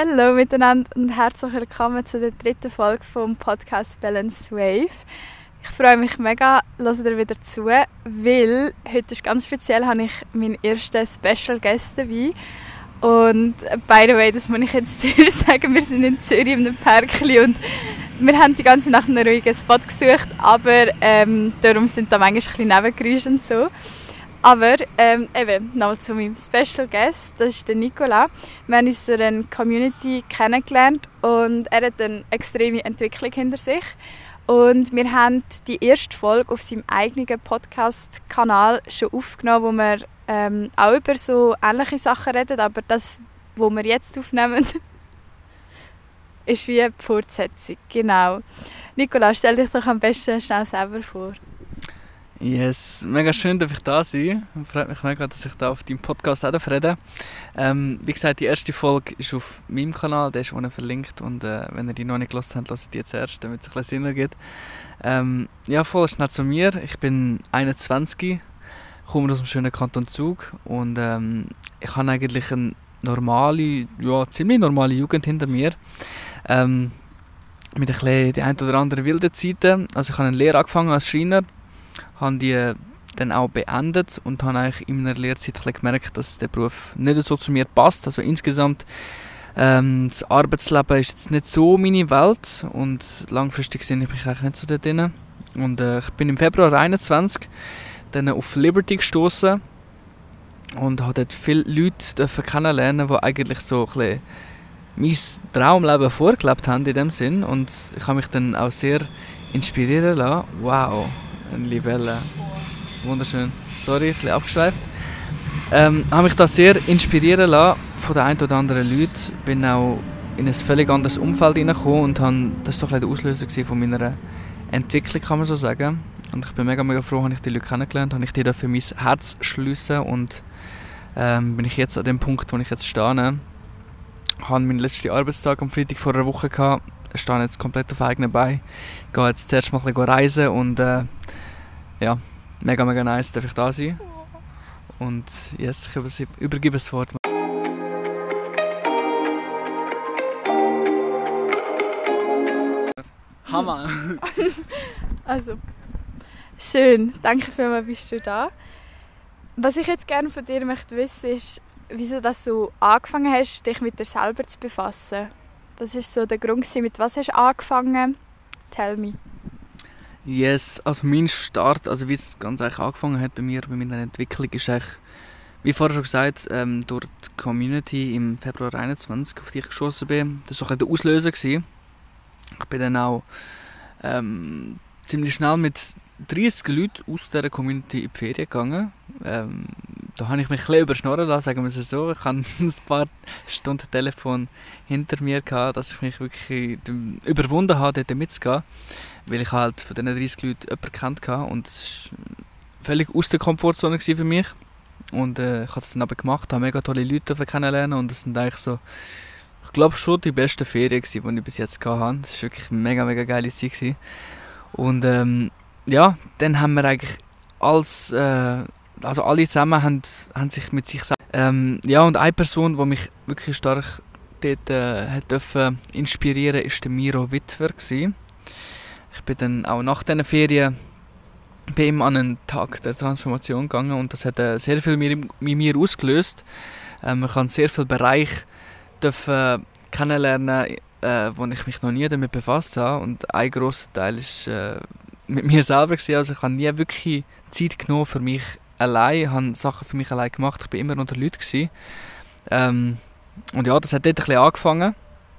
Hallo miteinander und herzlich willkommen zu der dritten Folge vom Podcast Balance Wave. Ich freue mich mega, hört ihr wieder zu, weil heute ist ganz speziell, habe ich meinen ersten Special Guest dabei. Und by the way, das muss ich jetzt zuerst sagen, wir sind in Zürich in einem Parkli und wir haben die ganze Nacht einen ruhigen Spot gesucht, aber ähm, darum sind da manchmal ein bisschen Nebengeräusche und so. Aber ähm, eben, nochmal zu meinem Special Guest, das ist der Nicola. Wir haben uns durch eine Community kennengelernt und er hat eine extreme Entwicklung hinter sich. Und wir haben die erste Folge auf seinem eigenen Podcast-Kanal schon aufgenommen, wo wir ähm, auch über so ähnliche Sachen reden, aber das, was wir jetzt aufnehmen, ist wie eine Fortsetzung. Genau. Nicola, stell dich doch am besten schnell selber vor. Yes, mega schön, dass ich da sein Freut mich mega, dass ich da auf deinem Podcast auch reden ähm, Wie gesagt, die erste Folge ist auf meinem Kanal, der ist unten verlinkt und äh, wenn ihr die noch nicht gelesen habt, hört die jetzt erst, damit es ein bisschen Sinn ergibt. Ähm, ja, voll schnell zu mir. Ich bin 21, komme aus dem schönen Kanton Zug und ähm, ich habe eigentlich eine normale, ja, ziemlich normale Jugend hinter mir. Ähm, mit ein bisschen die ein oder andere wilden Zeiten. Also ich habe eine Lehre angefangen als Schreiner habe die dann auch beendet und habe eigentlich in meiner Lehrzeit gemerkt, dass der Beruf nicht so zu mir passt. Also insgesamt ähm, das Arbeitsleben ist jetzt nicht so meine Welt und langfristig sehe ich mich eigentlich nicht so da drin. Und äh, ich bin im Februar 21 dann auf Liberty gestoßen und habe dort viele Leute kennenlernen, die eigentlich so ein bisschen mein Traumleben vorgelebt haben in dem Sinn und ich habe mich dann auch sehr inspirieren lassen. Wow, eine Libelle. Wunderschön. Sorry, ein bisschen abgeschweift. Ähm, habe mich da sehr inspirieren lassen von den ein oder anderen Leuten. Bin auch in ein völlig anderes Umfeld hineingekommen und habe, das war so der Auslöser von meiner Entwicklung, kann man so sagen. Und ich bin mega, mega froh, dass ich die Leute kennengelernt habe, ich die da für mein Herz schliessen und ähm, bin ich jetzt an dem Punkt, wo ich jetzt stehe. Ich hatte meinen letzten Arbeitstag am Freitag vor einer Woche gehabt, stehe jetzt komplett auf eigenen Beinen, gehe jetzt zuerst mal ein bisschen reisen und äh, ja, mega, mega nice, darf ich da sein. Und yes, ich übergebe das Wort. Hammer! also, schön. Danke vielmals, bist du da. Was ich jetzt gerne von dir möchte wissen, ist, wieso du so angefangen hast, dich mit dir selber zu befassen. Was ist so der Grund, mit was hast du angefangen? Tell me. Yes, also mein Start, also wie es ganz eigentlich angefangen hat bei mir, bei meiner Entwicklung, ist eigentlich, wie vorher schon gesagt, ähm, durch die Community im Februar 21, auf die ich geschossen bin. Das war so ein der Auslöser. Gewesen. Ich bin dann auch ähm, ziemlich schnell mit 30 Leuten aus dieser Community in die Ferien gegangen. Ähm, da habe ich mich ein bisschen überschnorren lassen, sagen wir es so. Ich hatte ein paar Stunden Telefon hinter mir, gehabt, dass ich mich wirklich überwunden habe, dort mitzugehen weil ich halt von diesen 30 Leuten jemanden kennt hatte und es war völlig aus der Komfortzone für mich. Und äh, ich habe es dann aber gemacht, habe mega tolle Leute kennenlernen und es sind eigentlich so, ich glaube schon die besten Ferien gewesen, die ich bis jetzt hatte. Das war wirklich eine mega, mega geile Zeit. Gewesen. Und ähm, ja, dann haben wir eigentlich als, äh, also alle zusammen haben, haben sich mit sich ähm, ja und eine Person, die mich wirklich stark dort äh, hat dürfen inspirieren, ist der Miro Witwer gewesen. Ich bin dann auch nach diesen Ferien bei ihm an einen Tag der Transformation gegangen und das hat äh, sehr viel mit mir ausgelöst. Ähm, ich habe sehr viele Bereiche kennenlernen, äh, wo ich mich noch nie damit befasst habe und ein großer Teil ist äh, mit mir selber gewesen. Also ich habe nie wirklich Zeit genommen für mich allein, ich habe Sachen für mich allein gemacht. Ich bin immer unter Leuten Ähm, und ja, das hat dort ein bisschen angefangen.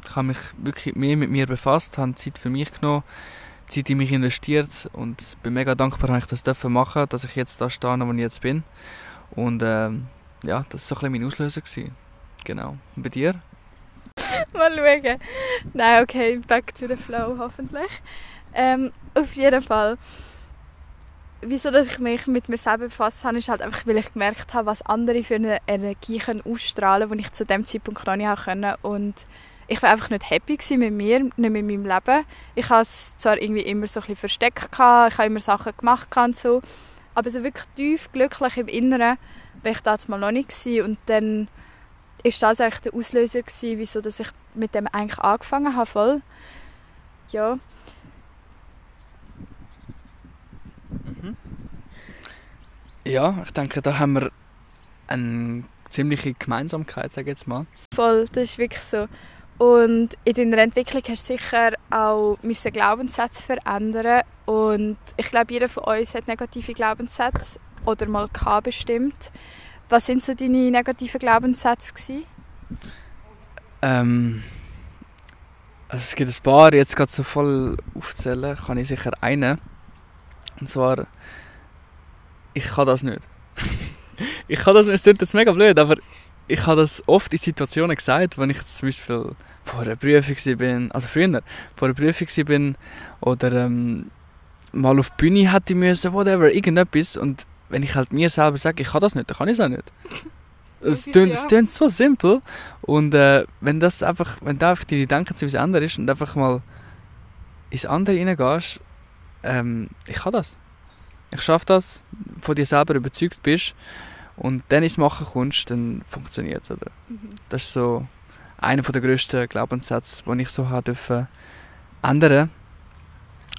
Ich habe mich wirklich mehr mit mir befasst, habe Zeit für mich genommen Zeit in mich investiert und bin mega dankbar, dass ich das dürfen machen, dass ich jetzt da stehe, wo ich jetzt bin. Und ähm, ja, das war so ein mein Auslöser. Gewesen. Genau. Und bei dir? Mal schauen. Nein, okay, back to the flow hoffentlich. Ähm, auf jeden Fall. Wieso dass ich mich mit mir selber befasst habe, ist halt einfach, weil ich gemerkt habe, was andere für eine Energie können ausstrahlen können, die ich zu dem Zeitpunkt noch nicht konnte. Und ich war einfach nicht happy mit mir, nicht mit meinem Leben. Ich habe es zwar irgendwie immer so ein bisschen versteckt, gehabt, ich habe immer Sachen gemacht und so, aber so wirklich tief glücklich im Inneren war ich damals mal noch nicht gewesen. und dann ist das eigentlich der Auslöser gewesen, wieso dass ich mit dem eigentlich angefangen habe, voll. Ja. Mhm. Ja, ich denke, da haben wir eine ziemliche Gemeinsamkeit, sage ich jetzt mal. Voll, das ist wirklich so. Und in deiner Entwicklung hast du sicher auch müssen Glaubenssätze verändern und ich glaube, jeder von uns hat negative Glaubenssätze oder mal gehabt bestimmt. Was sind so deine negativen Glaubenssätze gewesen? Ähm, also es gibt ein paar, jetzt gerade so voll aufzählen, kann ich sicher einen. Und zwar, ich kann das nicht. ich kann das nicht, es klingt jetzt mega blöd, aber ich habe das oft in Situationen gesagt, wenn ich zum Beispiel vor einer Prüfung bin, also früher, vor einer Prüfung bin oder ähm, mal auf die Bühne hätte müssen, whatever, irgendetwas und wenn ich halt mir selber sage, ich kann das nicht, dann kann ich es auch nicht. Es klingt, es klingt so simpel und äh, wenn das einfach, wenn da einfach deine Denkensweise anders ist und einfach mal ins andere reingehst, ähm, ich kann das. Ich schaffe das, von dir selber überzeugt bist und dann ins Machen kommst, dann funktioniert es. Mhm. Das ist so einer der grössten Glaubenssätze, den ich so habe dürfen ändern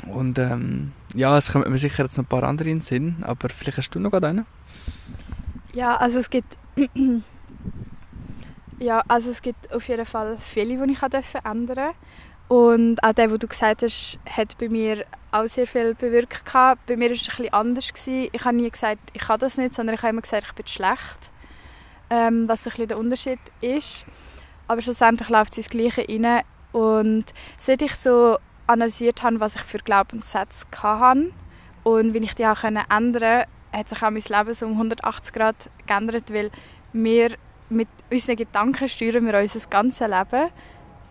und ähm, ja, es kommen mir sicher jetzt noch ein paar andere in den Sinn, aber vielleicht hast du noch einen? Ja, also es gibt ja, also es gibt auf jeden Fall viele, die ich ändern durfte. Und auch der, wo du gesagt hast, hat bei mir auch sehr viel bewirkt. Bei mir war es ein bisschen anders. Ich habe nie gesagt, ich kann das nicht, sondern ich habe immer gesagt, ich bin schlecht. Ähm, was ein bisschen der Unterschied ist. Aber schlussendlich läuft es ins Gleiche rein. Und seit ich so analysiert habe, was ich für Glaubenssätze hatte und wie ich die auch ändern konnte, hat sich auch mein Leben so um 180 Grad geändert, weil wir mit unseren Gedanken steuern wir unser ganzes Leben.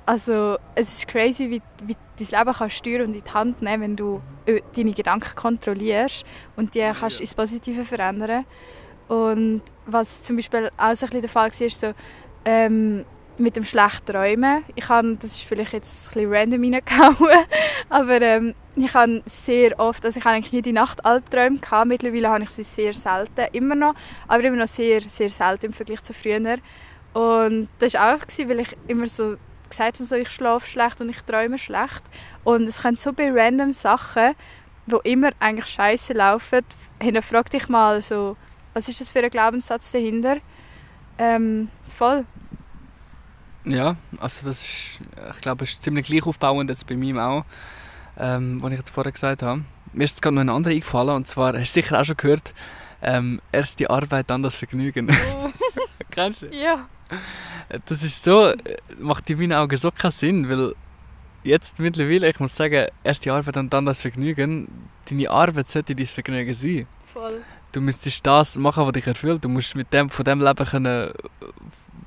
Also es ist crazy, wie, wie dein Leben kannst steuern und in die Hand nehmen, wenn du äh, deine Gedanken kontrollierst und die kannst ins Positive verändern. Und was zum Beispiel auch so ein bisschen der Fall war, ist so, ähm, mit dem schlechten Träumen. Ich habe, das ist vielleicht jetzt ein bisschen random reingehauen, aber ähm, ich habe sehr oft, also ich habe eigentlich nie die Nacht Albträume gehabt, mittlerweile habe ich sie sehr selten, immer noch, aber immer noch sehr, sehr selten im Vergleich zu früher. Und das war auch, gewesen, weil ich immer so gesagt habe, so, ich schlafe schlecht und ich träume schlecht. Und es können so bei random Sachen, wo immer eigentlich scheiße laufen, hinterfrag dich mal so, was ist das für ein Glaubenssatz dahinter? Ähm, voll. Ja, also das ist, ich glaube, es ist ziemlich gleich aufbauend jetzt bei mir auch, ähm, was ich jetzt vorher gesagt habe. Mir ist jetzt gerade noch ein anderer eingefallen und zwar, hast du sicher auch schon gehört, ähm, erst die Arbeit, dann das Vergnügen. Oh. Kennst du? Ja. Das ist so, macht in meinen Augen so keinen Sinn, weil jetzt mittlerweile, ich muss sagen, erst die Arbeit und dann das Vergnügen, deine Arbeit sollte dein Vergnügen sein. Voll. Du müsstest das machen, was dich erfüllt. Du musst mit dem, von dem Leben können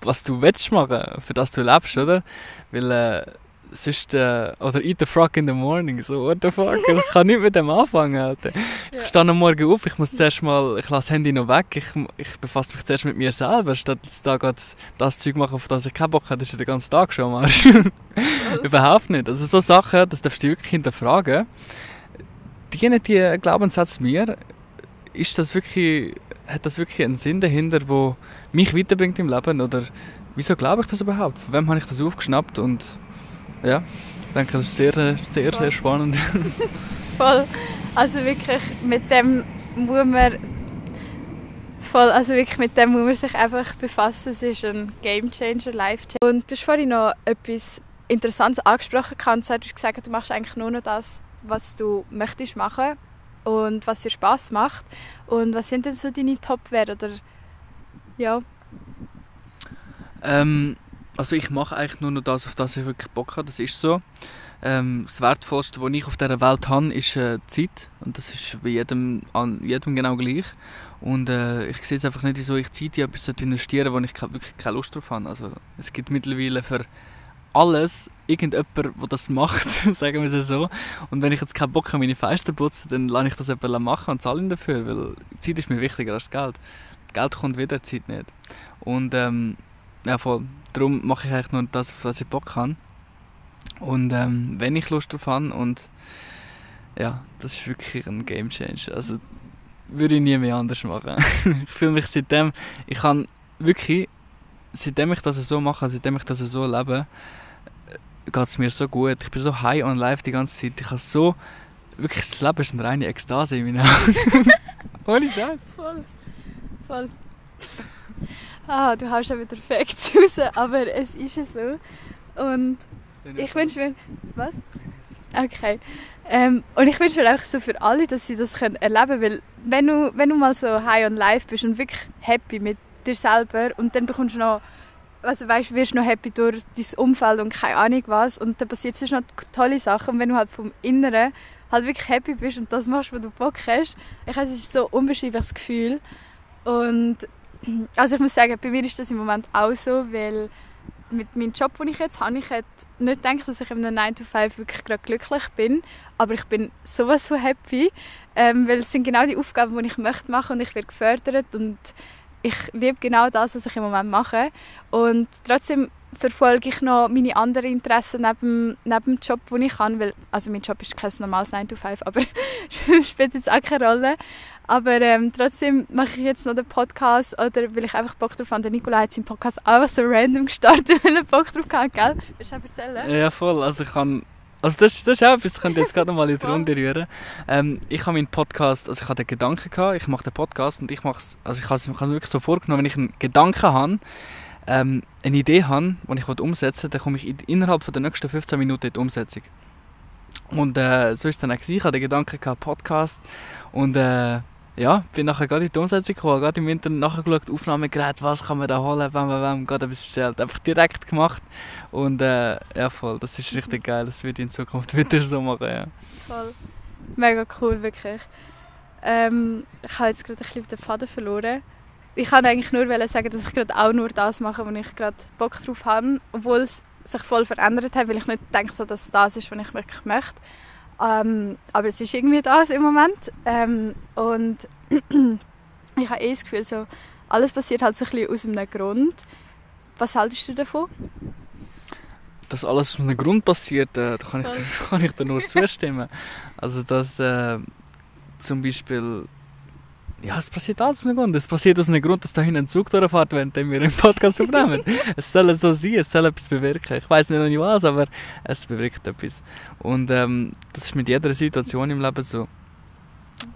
was du willst machen, für das du lebst, oder? Weil äh, sonst, äh, oder eat the frog in the morning, so, what the fuck, ich kann nicht mit dem anfangen, Alter. Ja. Ich stehe am Morgen auf, ich muss zuerst mal, ich lasse das Handy noch weg, ich, ich befasse mich zuerst mit mir selber, statt jetzt da das Zeug machen, auf das ich keinen Bock habe, das ist der ganze Tag schon mal. Überhaupt nicht. Also so Sachen, das darfst du wirklich hinterfragen. Dienen die Glaubenssätze mir? Ist das wirklich hat das wirklich einen Sinn dahinter, der mich weiterbringt im Leben? Oder wieso glaube ich das überhaupt? Von wem habe ich das aufgeschnappt? Und ja, ich denke, das ist sehr, sehr, sehr spannend. Voll. Also wirklich, mit dem muss man voll, also wirklich mit dem muss man sich einfach befassen. Es ist ein Game Changer, Life Changer. Und du hast vorhin noch etwas Interessantes angesprochen und du hast gesagt, du machst eigentlich nur noch das, was du möchtest machen und was dir Spaß macht. Und was sind denn so deine Top-Werte oder ja? Ähm, also ich mache eigentlich nur noch das, auf das ich wirklich Bock habe. Das ist so. Ähm, das Wertvollste, was ich auf dieser Welt habe, ist äh, Zeit. Und das ist bei jedem, an jedem genau gleich. Und äh, ich sehe es einfach nicht, wieso ich Zeit in etwas investieren sollte, wo ich wirklich keine Lust drauf habe. Also, es gibt mittlerweile für alles irgendjemand, der das macht, sagen wir es so. Und wenn ich jetzt keinen Bock habe, meine Fenster putzen, dann lasse ich das jemand machen und zahle ihn dafür, weil Zeit ist mir wichtiger als Geld. Geld kommt wieder, Zeit nicht. Und ähm, ja, voll, darum mache ich eigentlich nur das, auf das ich Bock habe. Und ähm, wenn ich Lust drauf habe und ja, das ist wirklich ein Game Changer. Also würde ich nie mehr anders machen. ich fühle mich seitdem, ich kann wirklich seitdem ich das so mache, seitdem ich das so lebe, geht es mir so gut. Ich bin so high on life die ganze Zeit. Ich habe so, wirklich, das Leben ist eine reine Ekstase in meinen Augen. Ohne Scheiß. Voll. Voll. Ah, du hast ja wieder Facts raus, aber es ist ja so. Und ich wünsche mir... Was? Okay. Ähm, und ich wünsche mir einfach so für alle, dass sie das können erleben können, weil wenn du, wenn du mal so high on life bist und wirklich happy mit dir selber und dann bekommst du noch also weißt, wirst noch happy durch dein Umfeld und keine Ahnung was und dann passiert sonst noch tolle Sachen und wenn du halt vom Inneren halt wirklich happy bist und das machst, was du Bock hast, ich weiß, es ist so ein unbeschreibliches Gefühl und also ich muss sagen, bei mir ist das im Moment auch so, weil mit meinem Job, den ich jetzt habe, ich hätte nicht gedacht, dass ich in einem 9 to 5 wirklich gerade glücklich bin, aber ich bin sowas von happy, ähm, weil es sind genau die Aufgaben, die ich möchte machen und ich werde gefördert und ich liebe genau das, was ich im Moment mache. Und trotzdem verfolge ich noch meine anderen Interessen neben, neben dem Job, den ich habe. Weil, also mein Job ist kein normales 9 to 5, aber spielt jetzt auch keine Rolle. Aber ähm, trotzdem mache ich jetzt noch den Podcast oder weil ich einfach Bock drauf habe. Der Nikolai hat seinen Podcast einfach so random gestartet, weil er Bock drauf hatte, gell? Willst du erzählen? Ja, voll. Also ich kann also das, das ist auch etwas, das könnt ihr jetzt gerade noch mal in die Runde rühren. Ähm, ich habe meinen Podcast, also ich hatte den Gedanken gehabt, ich mache den Podcast und ich mache es, also ich habe es mir wirklich so vorgenommen, wenn ich einen Gedanken habe, ähm, eine Idee habe, die ich umsetzen will, dann komme ich innerhalb von der nächsten 15 Minuten in die Umsetzung. Und äh, so ist es dann auch gewesen. Ich hatte den Gedanken gehabt, Podcast und äh, ja, bin nachher gerade in die Umsetzung gekommen, gerade im Internet nachgeschaut, Aufnahmegerät, was kann man da holen, bam, bam, bam, gerade etwas bestellt. Einfach direkt gemacht und äh, ja voll, das ist richtig geil, das würde ich in Zukunft wieder so machen, ja. Voll, mega cool, wirklich. Ähm, ich habe jetzt gerade ein bisschen den Faden verloren. Ich kann eigentlich nur sagen, dass ich gerade auch nur das mache, wo ich gerade Bock drauf habe, obwohl es sich voll verändert hat, weil ich nicht denke, dass das ist, was ich wirklich möchte. Ähm, aber es ist irgendwie das im Moment. Ähm, und ich habe eh das Gefühl, so, alles passiert halt so ein bisschen aus einem Grund. Was haltest du davon? Dass alles aus einem Grund passiert, äh, da kann ich, kann ich dir nur zustimmen. Also dass äh, zum Beispiel ja, es passiert alles aus einem Grund. Es passiert aus einem Grund, dass da hinten ein Zug durchfährt, während wir einen Podcast aufnehmen. es soll so sein, es soll etwas bewirken. Ich weiß nicht was, aber es bewirkt etwas. Und ähm, das ist mit jeder Situation im Leben so.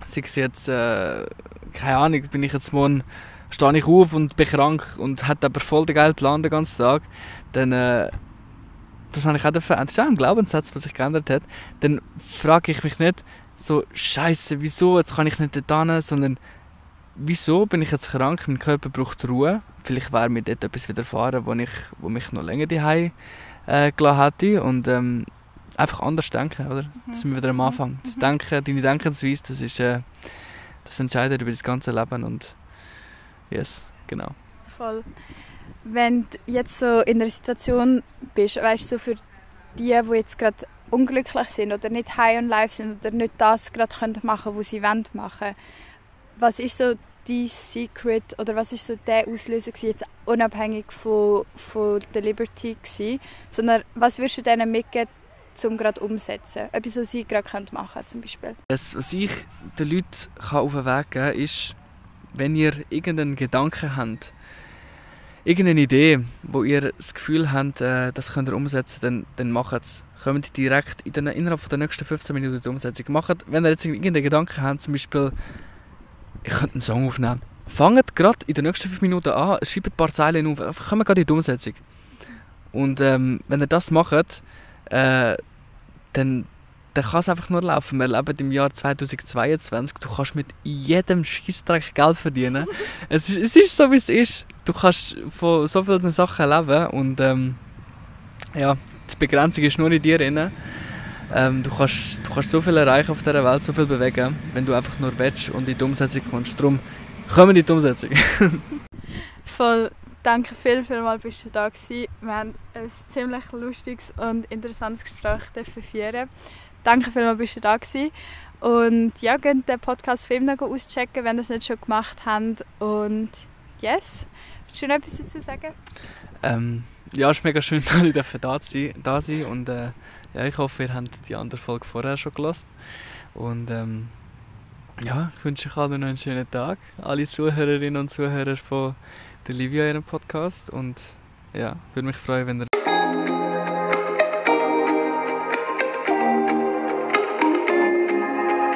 Sei es jetzt, äh, keine Ahnung, bin ich jetzt morgen, stehe ich auf und bin krank und hat aber voll den geilen Plan den ganzen Tag, dann äh, das habe ich auch das ist auch ein Glaubenssatz, was sich geändert hat, dann frage ich mich nicht so, Scheiße, wieso, jetzt kann ich nicht hin, sondern wieso bin ich jetzt krank, mein Körper braucht Ruhe. Vielleicht wäre mir dort etwas widerfahren, wo, ich, wo mich noch länger daheim äh, gelassen hätte. Und ähm, einfach anders denken, oder? Mhm. Das sind wir wieder am Anfang. Das mhm. Denken, deine Denkensweise, das ist äh, das entscheidet über das ganze Leben und yes, genau. Voll. Wenn du jetzt so in einer Situation bist, weißt du, so für die, die jetzt gerade unglücklich sind oder nicht high on life sind oder nicht das gerade machen können, was sie wollen machen was ist so dein Secret oder was ist so der Auslöser gewesen, jetzt unabhängig von, von der Liberty gewesen, sondern was würdest du denen mitgeben, um gerade umsetzen? Etwas, was sie gerade machen können, zum Beispiel. Das, was ich den Leuten auf den Weg geben kann, ist, wenn ihr irgendeinen Gedanken habt, irgendeine Idee, wo ihr das Gefühl habt, äh, das könnt ihr umsetzen, dann, dann macht es. Kommt direkt in den, innerhalb der nächsten 15 Minuten die Umsetzung. Macht, wenn ihr jetzt irgendeinen Gedanken habt, zum Beispiel ich könnte einen Song aufnehmen. Fangt gerade in den nächsten 5 Minuten an, schreibt ein paar Zeilen auf, kommen gerade in die Umsetzung. Und ähm, wenn ihr das macht, äh, dann, dann kann es einfach nur laufen. Wir leben im Jahr 2022. Du kannst mit jedem Scheißdreck Geld verdienen. es, ist, es ist so, wie es ist. Du kannst von so vielen Sachen leben und ähm, ja, die Begrenzung ist nur in dir drin. Ähm, du, kannst, du kannst so viel erreichen auf dieser Welt, so viel bewegen, wenn du einfach nur willst und in die Umsetzung kommst. Darum kommen in die Umsetzung. Voll. Danke viel, viel mal bist du da gewesen. Wir haben ein ziemlich lustiges und interessantes Gespräch führen. Danke viel mal bist du da gewesen. Und ja, könnt den Podcast Film noch auschecken, wenn ihr es nicht schon gemacht habt. Und yes, noch etwas dazu sagen? Ähm, ja, es ist mega schön, dass ich da sein, da sein und äh, ja, ich hoffe, ihr habt die andere Folge vorher schon gelost. Und ähm, ja, ich wünsche euch allen noch einen schönen Tag. Alle Zuhörerinnen und Zuhörer von der Livia ihren Podcast und ja, würde mich freuen, wenn ihr